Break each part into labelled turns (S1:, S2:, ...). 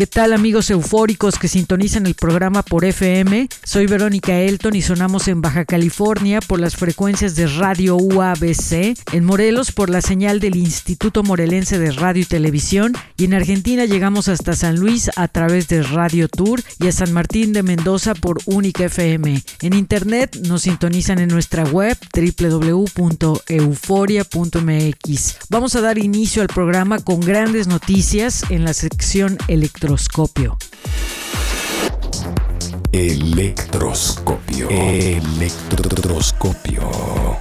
S1: ¿Qué tal amigos eufóricos que sintonizan el programa por FM? Soy Verónica Elton y sonamos en Baja California por las frecuencias de Radio UABC, en Morelos por la señal del Instituto Morelense de Radio y Televisión y en Argentina llegamos hasta San Luis a través de Radio Tour y a San Martín de Mendoza por Única FM. En internet nos sintonizan en nuestra web www.euforia.mx. Vamos a dar inicio al programa con grandes noticias en la sección electrónica electroscopio.
S2: Electroscopio. Electroscopio.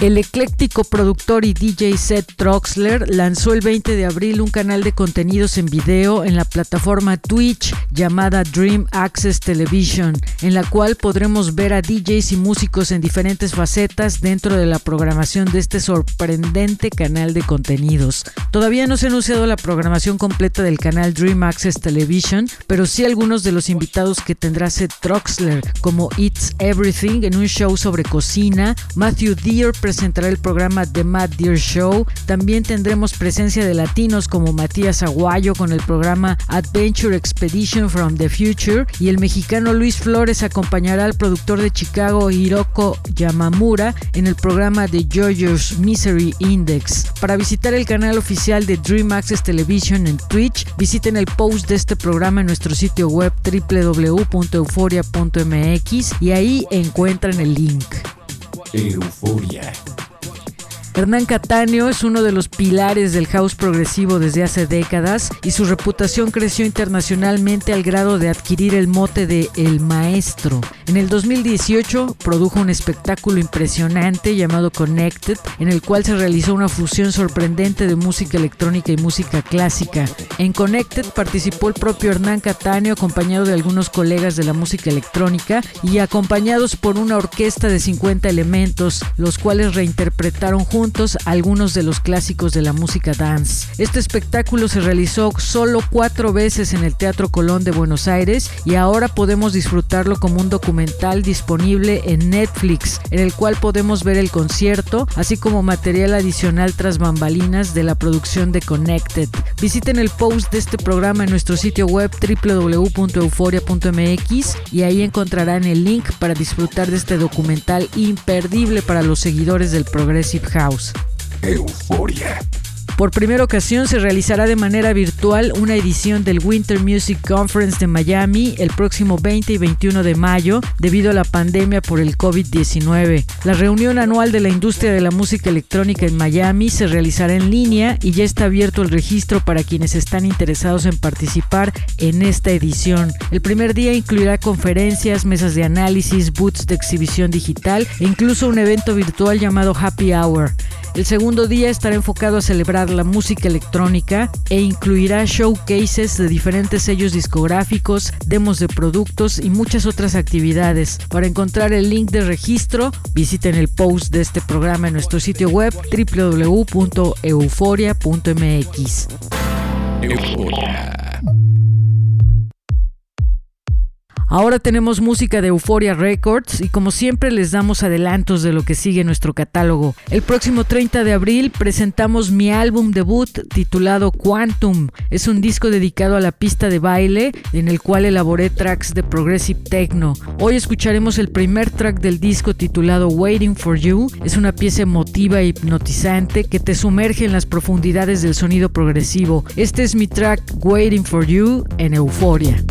S1: El ecléctico productor y DJ Seth Troxler lanzó el 20 de abril un canal de contenidos en video en la plataforma Twitch llamada Dream Access Television, en la cual podremos ver a DJs y músicos en diferentes facetas dentro de la programación de este sorprendente canal de contenidos. Todavía no se ha anunciado la programación completa del canal Dream Access Television, pero sí algunos de los invitados que tendrá Seth Troxler, como It's Everything en un show sobre cocina, Matthew Deere presentará el programa The Mad Deer Show. También tendremos presencia de latinos como Matías Aguayo con el programa Adventure Expedition from the Future y el mexicano Luis Flores acompañará al productor de Chicago Hiroko Yamamura en el programa The JoJo's Misery Index. Para visitar el canal oficial de Dream Access Television en Twitch, visiten el post de este programa en nuestro sitio web www.euforia.mx y ahí encuentran el link.
S2: Euforia.
S1: Hernán Cataño es uno de los pilares del house progresivo desde hace décadas y su reputación creció internacionalmente al grado de adquirir el mote de El Maestro. En el 2018 produjo un espectáculo impresionante llamado Connected, en el cual se realizó una fusión sorprendente de música electrónica y música clásica. En Connected participó el propio Hernán Cataño acompañado de algunos colegas de la música electrónica y acompañados por una orquesta de 50 elementos, los cuales reinterpretaron juntos algunos de los clásicos de la música dance. Este espectáculo se realizó solo cuatro veces en el Teatro Colón de Buenos Aires y ahora podemos disfrutarlo como un documental disponible en Netflix, en el cual podemos ver el concierto, así como material adicional tras bambalinas de la producción de Connected. Visiten el post de este programa en nuestro sitio web www.euforia.mx y ahí encontrarán el link para disfrutar de este documental imperdible para los seguidores del Progressive House.
S2: Euforia.
S1: Por primera ocasión se realizará de manera virtual una edición del Winter Music Conference de Miami el próximo 20 y 21 de mayo debido a la pandemia por el COVID-19. La reunión anual de la industria de la música electrónica en Miami se realizará en línea y ya está abierto el registro para quienes están interesados en participar en esta edición. El primer día incluirá conferencias, mesas de análisis, booths de exhibición digital e incluso un evento virtual llamado Happy Hour. El segundo día estará enfocado a celebrar la música electrónica e incluirá showcases de diferentes sellos discográficos, demos de productos y muchas otras actividades. Para encontrar el link de registro, visiten el post de este programa en nuestro sitio web www.euforia.mx.
S2: Euforia.
S1: Ahora tenemos música de Euphoria Records y como siempre les damos adelantos de lo que sigue nuestro catálogo. El próximo 30 de abril presentamos mi álbum debut titulado Quantum. Es un disco dedicado a la pista de baile en el cual elaboré tracks de progressive techno. Hoy escucharemos el primer track del disco titulado Waiting for You. Es una pieza emotiva e hipnotizante que te sumerge en las profundidades del sonido progresivo. Este es mi track Waiting for You en Euphoria.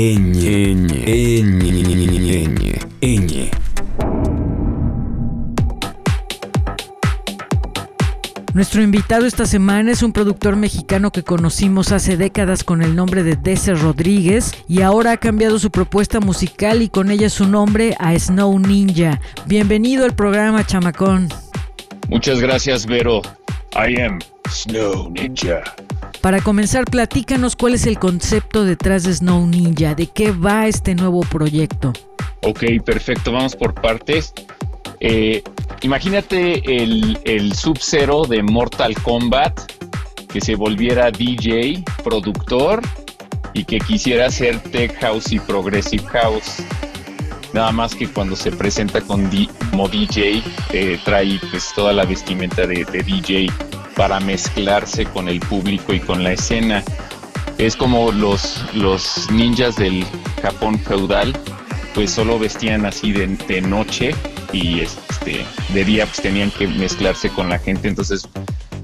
S2: Ñ, Ñ, Ñ, Ñ.
S1: Nuestro invitado esta semana es un productor mexicano que conocimos hace décadas con el nombre de Dese Rodríguez y ahora ha cambiado su propuesta musical y con ella su nombre a Snow Ninja. Bienvenido al programa, chamacón.
S3: Muchas gracias, Vero. I am Snow Ninja.
S1: Para comenzar, platícanos cuál es el concepto detrás de Snow Ninja, de qué va este nuevo proyecto.
S3: Ok, perfecto, vamos por partes. Eh, imagínate el, el Sub-Zero de Mortal Kombat que se volviera DJ, productor y que quisiera hacer Tech House y Progressive House. Nada más que cuando se presenta con como DJ, eh, trae pues toda la vestimenta de, de DJ para mezclarse con el público y con la escena. Es como los, los ninjas del Japón feudal, pues solo vestían así de, de noche y este de día pues tenían que mezclarse con la gente, entonces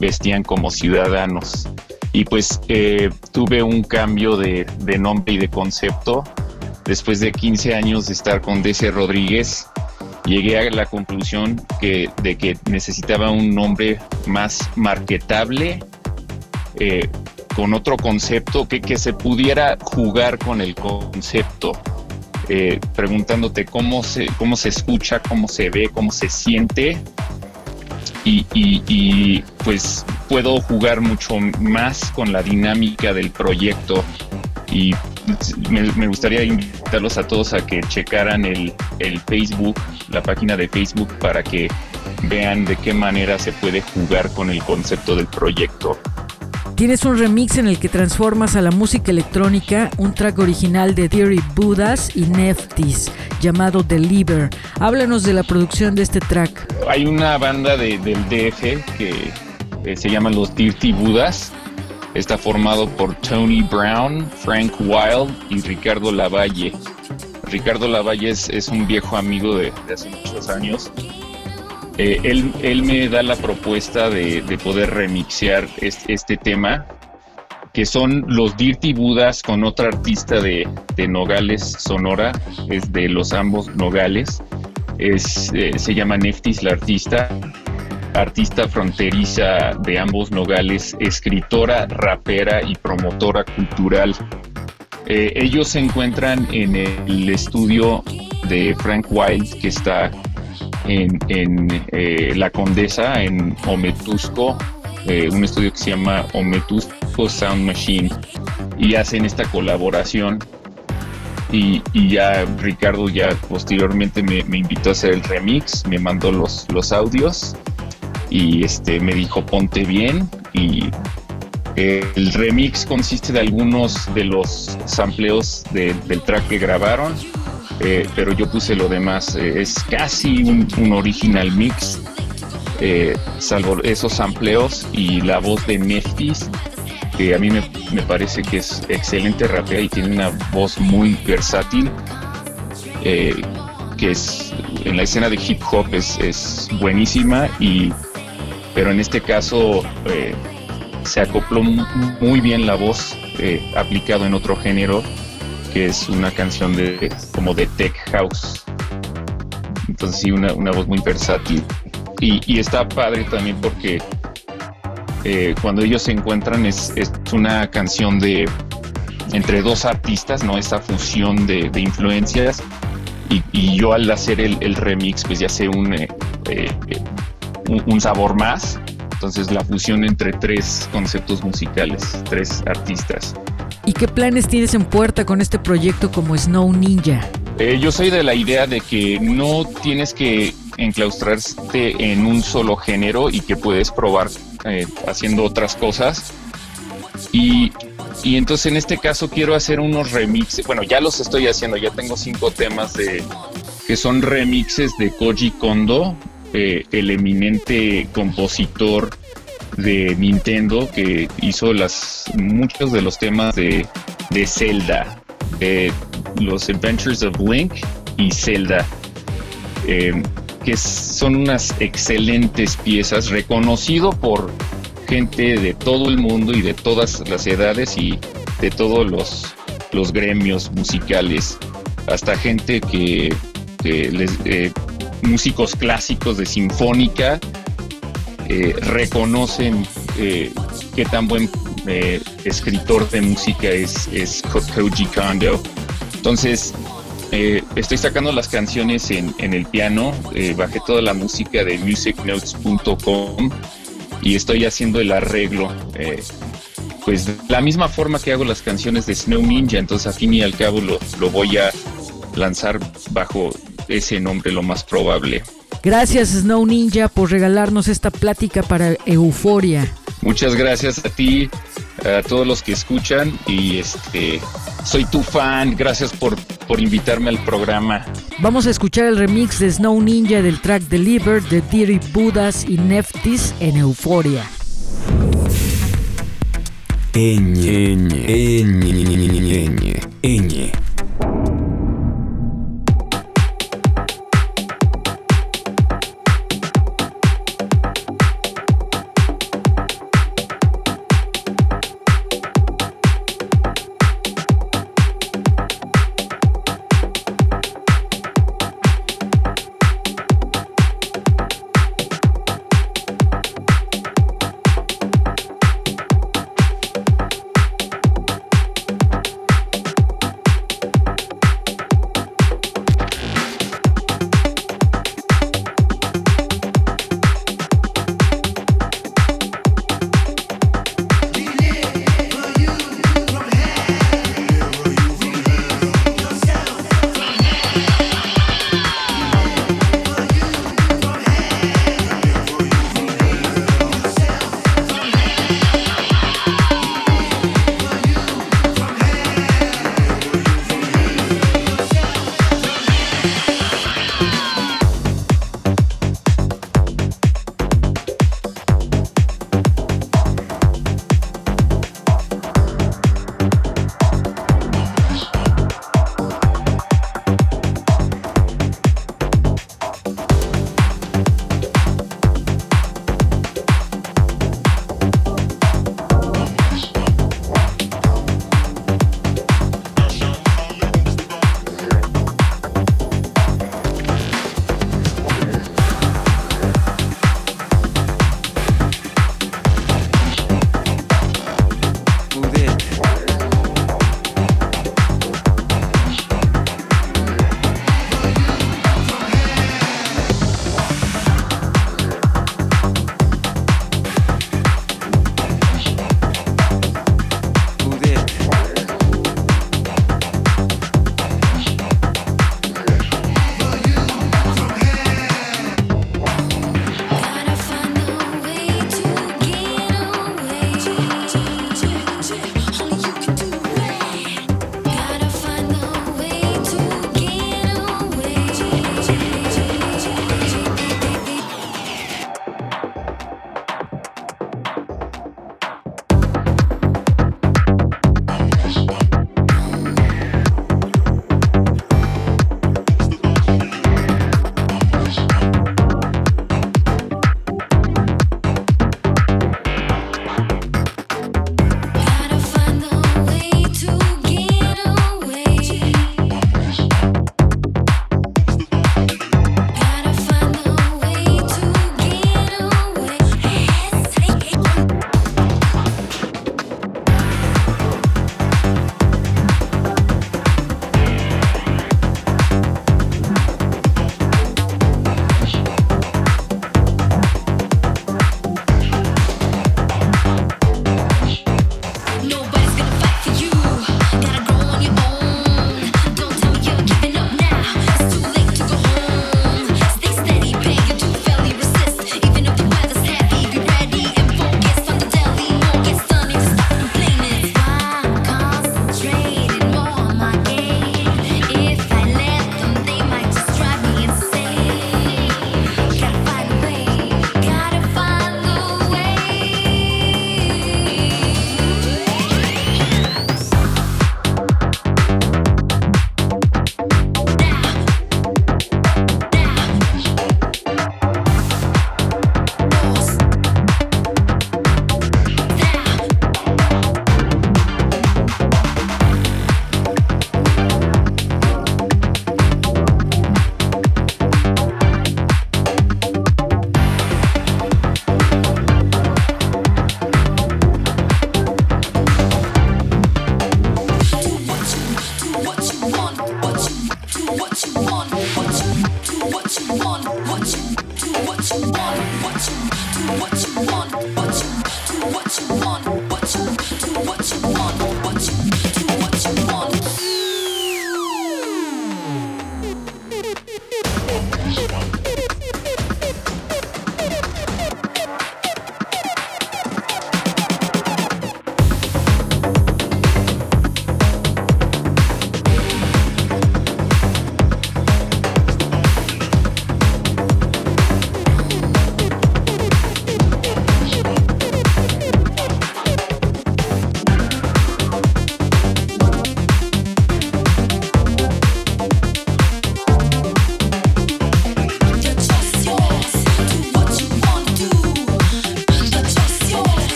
S3: vestían como ciudadanos. Y pues eh, tuve un cambio de, de, nombre y de concepto. Después de 15 años de estar con DC Rodríguez, llegué a la conclusión que, de que necesitaba un nombre más marketable, eh, con otro concepto, que, que se pudiera jugar con el concepto. Eh, preguntándote cómo se, cómo se escucha, cómo se ve, cómo se siente. Y, y, y, pues puedo jugar mucho más con la dinámica del proyecto. Y me, me gustaría invitarlos a todos a que checaran el, el Facebook, la página de Facebook, para que vean de qué manera se puede jugar con el concepto del proyecto.
S1: Tienes un remix en el que transformas a la música electrónica un track original de Theory Buddhas y Neftis llamado Deliver. Háblanos de la producción de este track.
S3: Hay una banda de, del DF que eh, se llama los Dirty Buddhas. Está formado por Tony Brown, Frank Wild y Ricardo Lavalle. Ricardo Lavalle es, un viejo amigo de, hace muchos años eh, él, él, me da la propuesta de, de poder remixear este, este, tema, que son los Dirty Budas con otra artista de, de Nogales, Sonora, es de los ambos Nogales, es, eh, se llama Neftis la artista, artista fronteriza de ambos Nogales, escritora, rapera y promotora cultural. Eh, ellos se encuentran en el estudio de Frank Wild, que está en, eh, La Condesa, en Ometusco, eh, un estudio que se llama Ometusco Sound Machine, y hacen esta colaboración. Y, ya Ricardo ya posteriormente me, me, invitó a hacer el remix, me mandó los, los audios y este me dijo ponte bien y el remix consiste de algunos de los sampleos de, del track que grabaron eh, pero yo puse lo demás. Eh, es casi un, un original mix, eh, salvo esos sampleos y la voz de Neftis, que a mí me, me, parece que es excelente rapea y tiene una voz muy versátil, que es en la escena de hip hop es, es buenísima, y, pero en este caso se acopló muy bien la voz aplicado en otro género que es una canción de como de tech house. Entonces sí, una, una voz muy versátil. Y, y, está padre también porque eh, cuando ellos se encuentran es, es, una canción de entre dos artistas, ¿no? Esa fusión de, de influencias. Y, y, yo al hacer el, el, remix, pues ya un, eh, eh, un, un sabor más. Entonces la fusión entre tres conceptos musicales, tres artistas.
S1: ¿Y qué planes tienes en puerta con este proyecto como Snow Ninja?
S3: Eh, yo soy de la idea de que no tienes que enclaustrarte en un solo género y que puedes probar eh, haciendo otras cosas. Y, y, entonces en este caso quiero hacer unos remixes. Bueno, ya los estoy haciendo, ya tengo cinco temas de que son remixes de Koji Kondo, eh, el eminente compositor de Nintendo que hizo las muchos de los temas de, de Zelda, los Adventures of Link y Zelda, eh, que son unas excelentes piezas, reconocido por gente de todo el mundo y de todas las edades y de todos los los gremios musicales, hasta gente que, les, eh, músicos clásicos de sinfónica eh, reconocen eh, qué tan buen escritor de música es, es Koji Kondo. Entonces, estoy sacando las canciones en, el piano, bajé toda la música de musicnotes.com y estoy haciendo el arreglo pues la misma forma que hago las canciones de Snow Ninja, entonces a fin y al cabo lo voy a lanzar bajo ese nombre lo más probable.
S1: Gracias Snow Ninja por regalarnos esta plática para Euforia.
S3: Muchas gracias a ti, a todos los que escuchan y este soy tu fan, gracias por, por invitarme al programa.
S1: Vamos a escuchar el remix de Snow Ninja del track Delivered de Diri Budas y Neftis en Euforia.
S2: Ñ, Ñ, Ñ,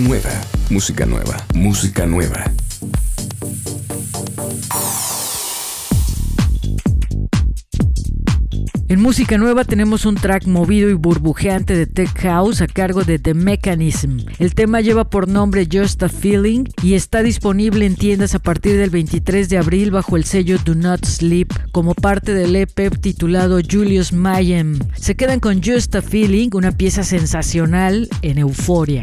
S2: Nueva, música nueva, música nueva.
S1: En música nueva tenemos un track movido y burbujeante de Tech House a cargo de The Mechanism. El tema lleva por nombre Just a Feeling y está disponible en tiendas a partir del 23 de abril bajo el sello Do Not Sleep como parte del EP titulado Julius Mayhem. Se quedan con Just a Feeling, una pieza sensacional en. Euforia.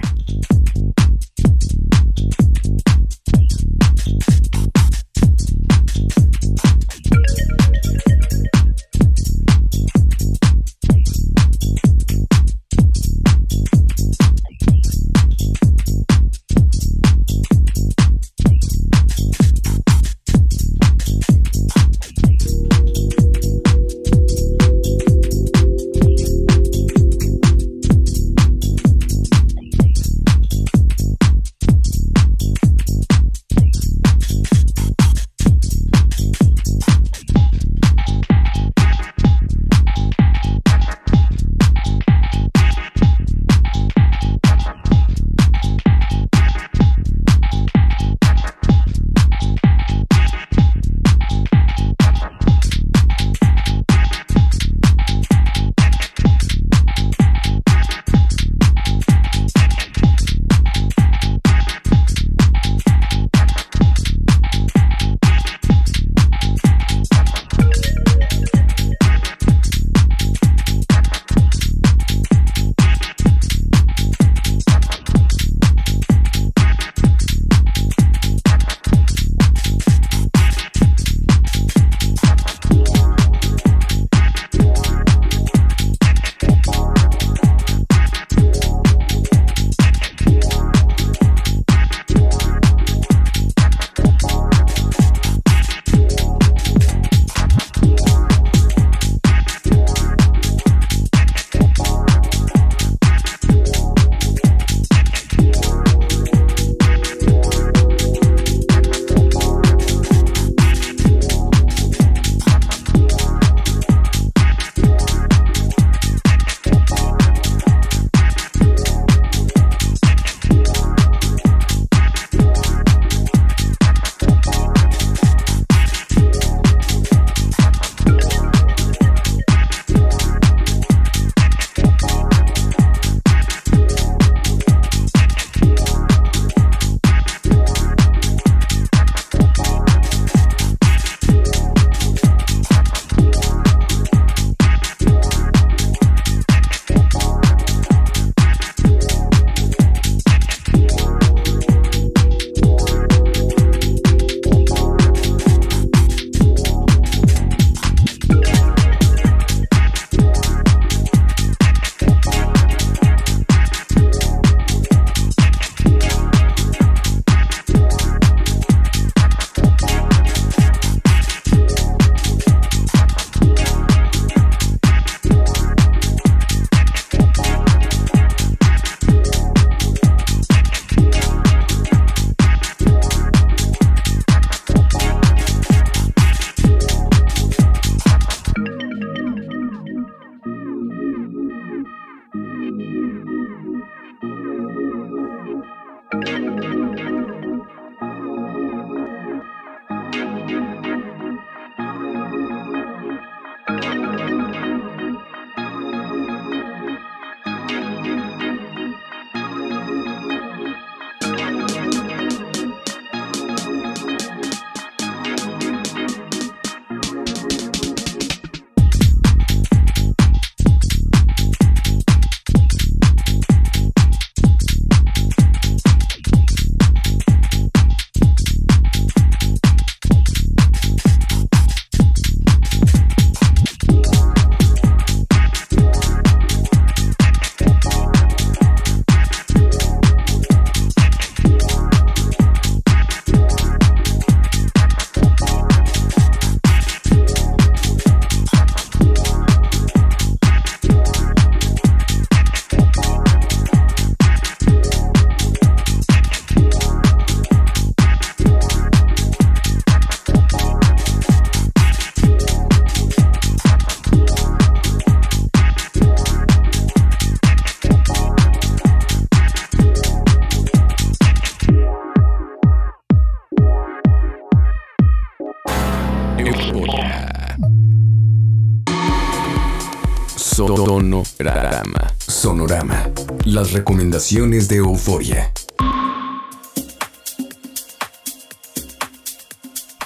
S2: Recomendaciones de Euforia.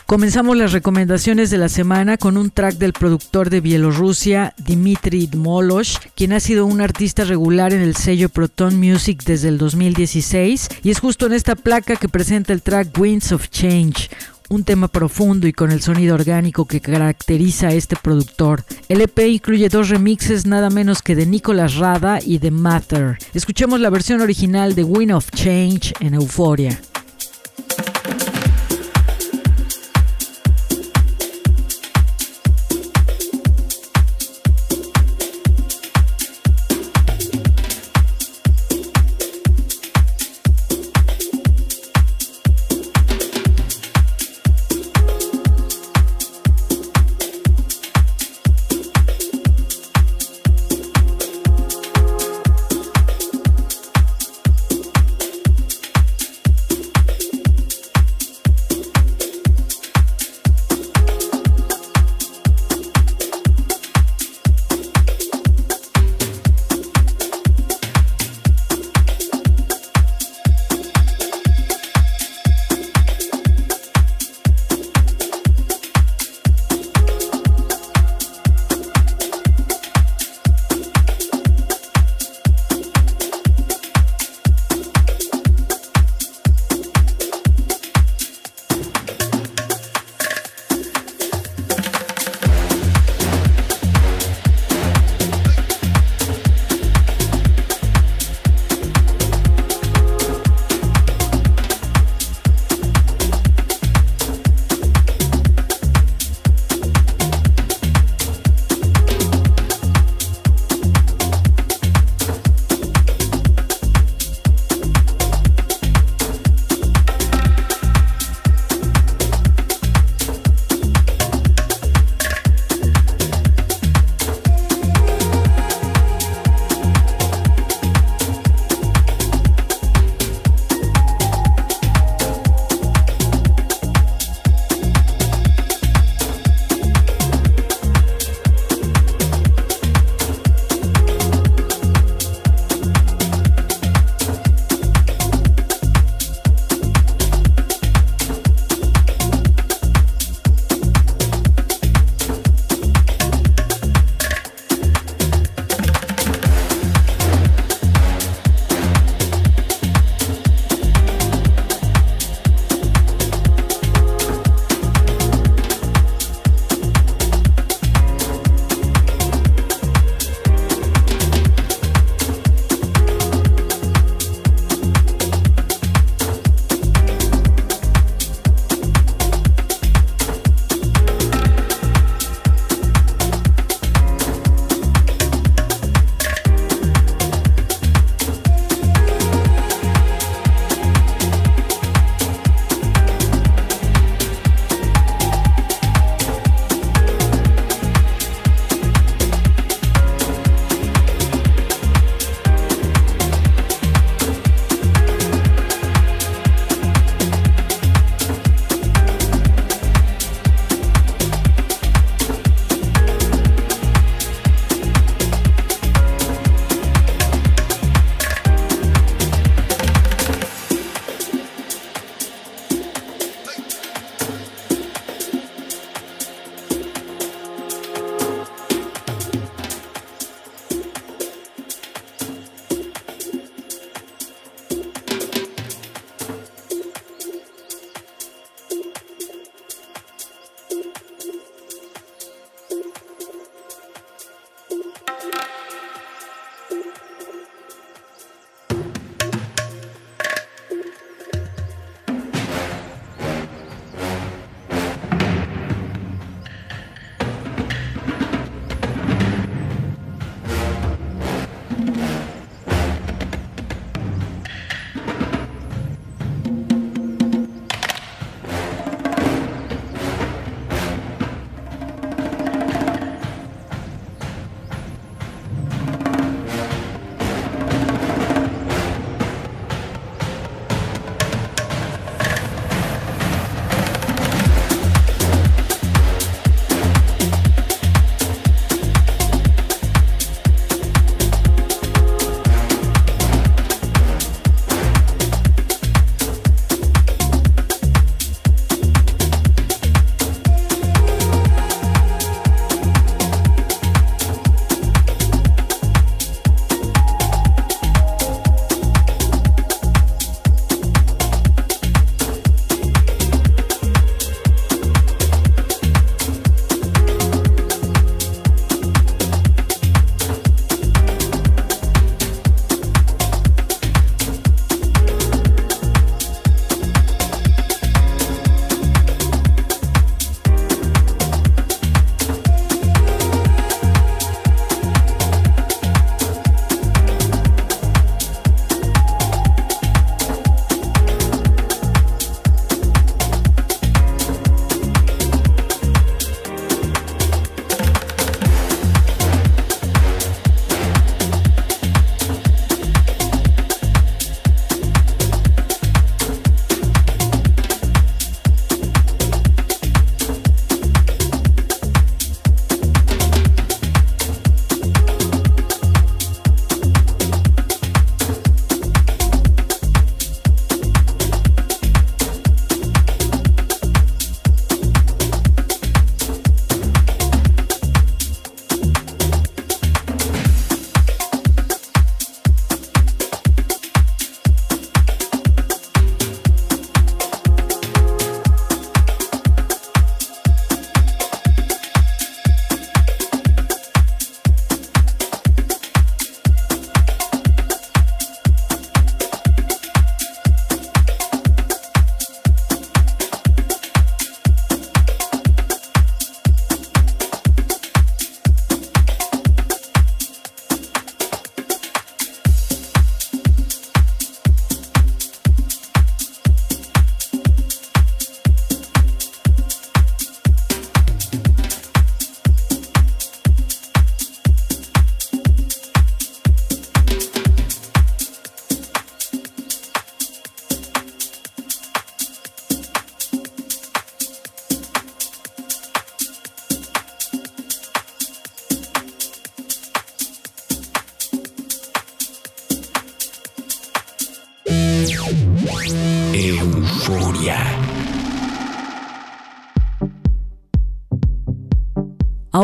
S1: Comenzamos las recomendaciones de la semana con un track del productor de Bielorrusia, Dmitry Dmolosh, quien ha sido un artista regular en el sello Proton Music desde el 2016 y es justo en esta placa que presenta el track Winds of Change, un tema profundo y con el sonido orgánico que caracteriza a este productor. El EP incluye dos remixes nada menos que de Nicolas Rada y de Matter. Escuchemos la versión original de Wind of Change en.
S2: Euforia.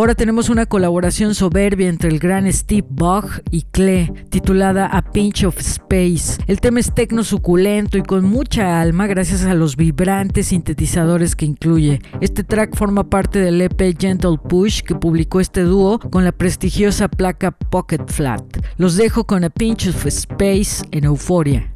S1: Ahora tenemos una colaboración soberbia entre el gran Steve Bach y Klee, titulada A Pinch of Space. El tema es tecno suculento y con mucha alma gracias a los vibrantes sintetizadores que incluye. Este track forma parte del EP Gentle Push que publicó este dúo con la prestigiosa placa Pocket Flat. Los dejo con A Pinch of Space en Euforia.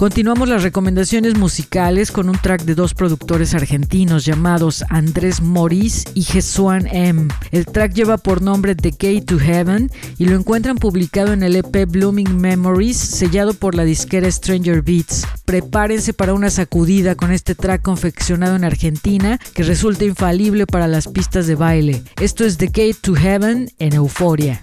S1: Continuamos las recomendaciones musicales con un track de dos productores argentinos llamados Andrés Moris y Jesuan M. El track lleva por nombre The Gate to Heaven y lo encuentran publicado en el EP Blooming Memories, sellado por la disquera Stranger Beats. Prepárense para una sacudida con este track confeccionado en Argentina que resulta infalible para las pistas de baile. Esto es The Gate to Heaven en Euforia.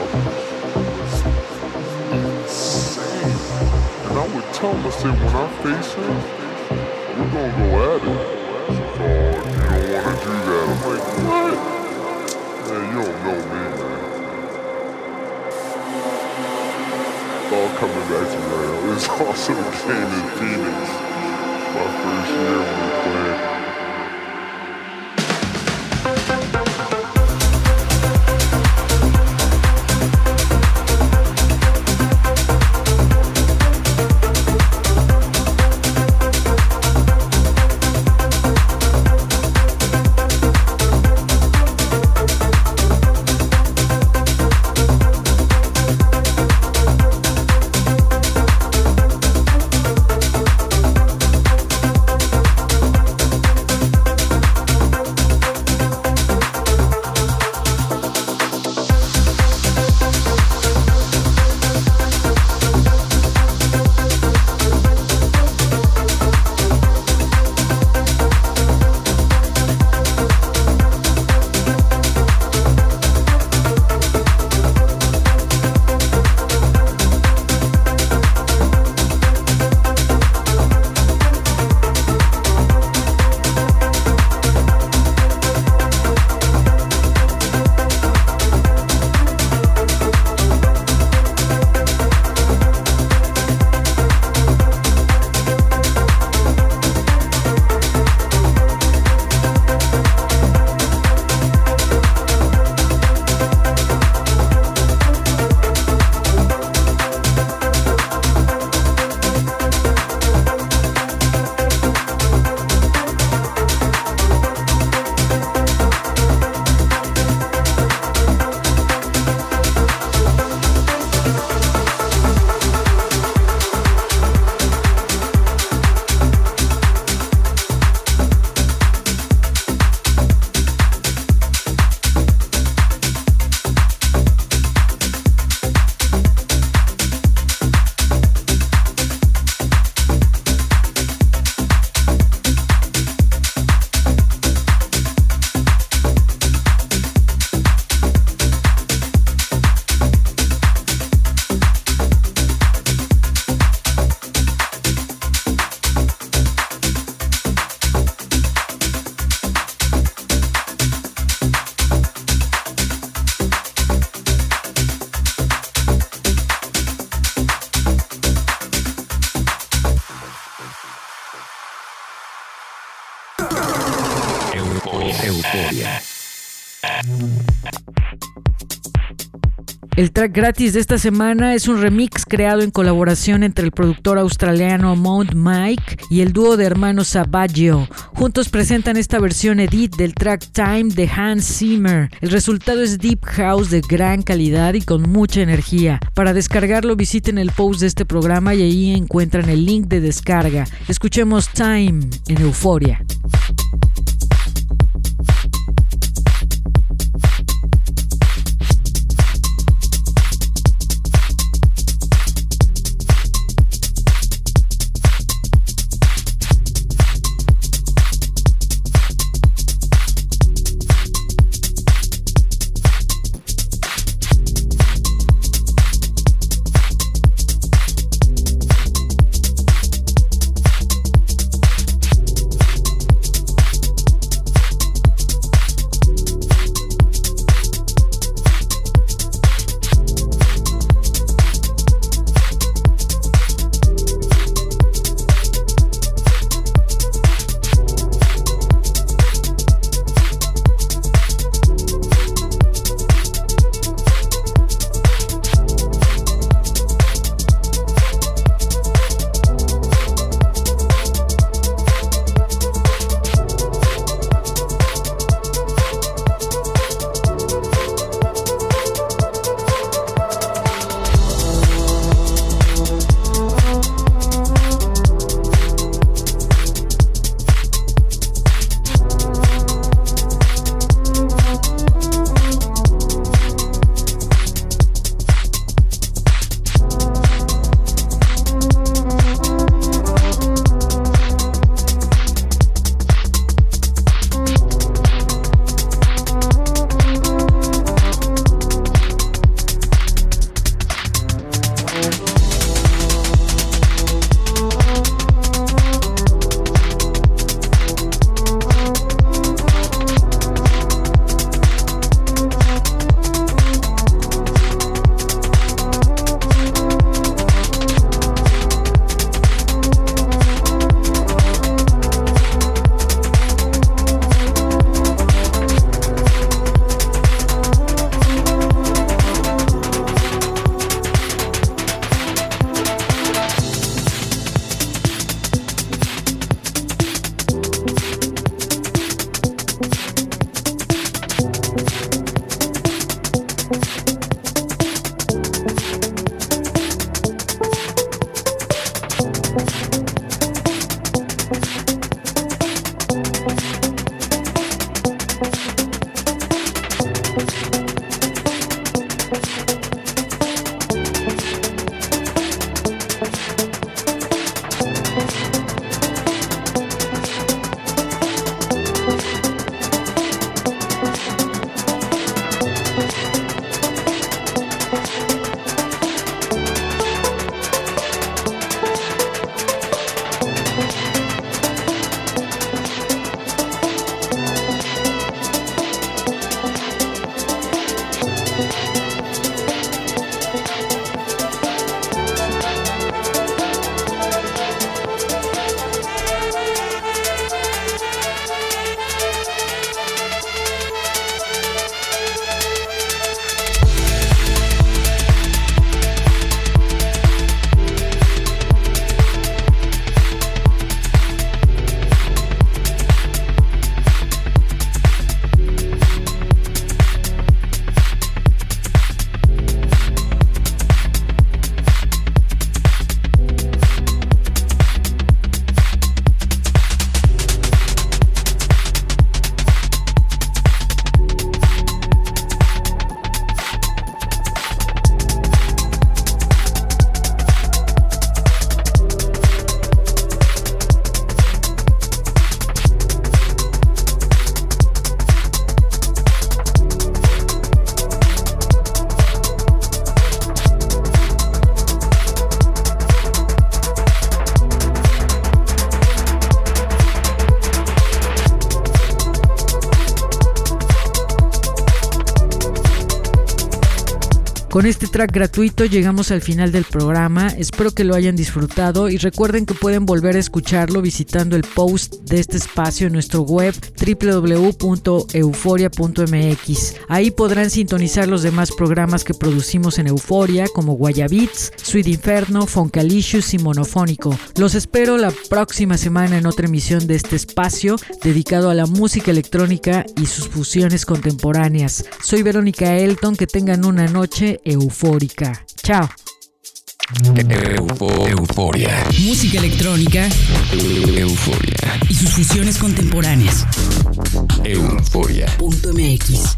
S4: And I would tell him, I said, when I face him, we're gonna go at it. Oh, you don't wanna do that. I'm like, what? Man, you don't know me, man. It's all coming back to me. It's also a game in Phoenix. My first year when we played.
S1: Track gratis de esta semana es un remix creado en colaboración entre el productor australiano Mount Mike y el dúo de hermanos Savaggio. Juntos presentan esta versión edit del track Time de Hans Zimmer. El resultado es deep house de gran calidad y con mucha energía. Para descargarlo visiten el post de este programa y ahí encuentran el link de descarga. Escuchemos Time en Euforia. Con este track gratuito llegamos al final del programa, espero que lo hayan disfrutado y recuerden que pueden volver a escucharlo visitando el post de este espacio en nuestro web www.euforia.mx. Ahí podrán sintonizar los demás programas que producimos en Euforia como Guayabits, Sweet Inferno, Foncalicious y Monofónico. Los espero la próxima semana en otra emisión de este espacio dedicado a la música electrónica y sus fusiones contemporáneas. Soy Verónica Elton, que tengan una noche eufórica. Chao.
S2: euforia.
S5: Música electrónica.
S2: Euforia.
S5: Y sus fusiones contemporáneas.
S2: Euforia.
S5: Punto MX.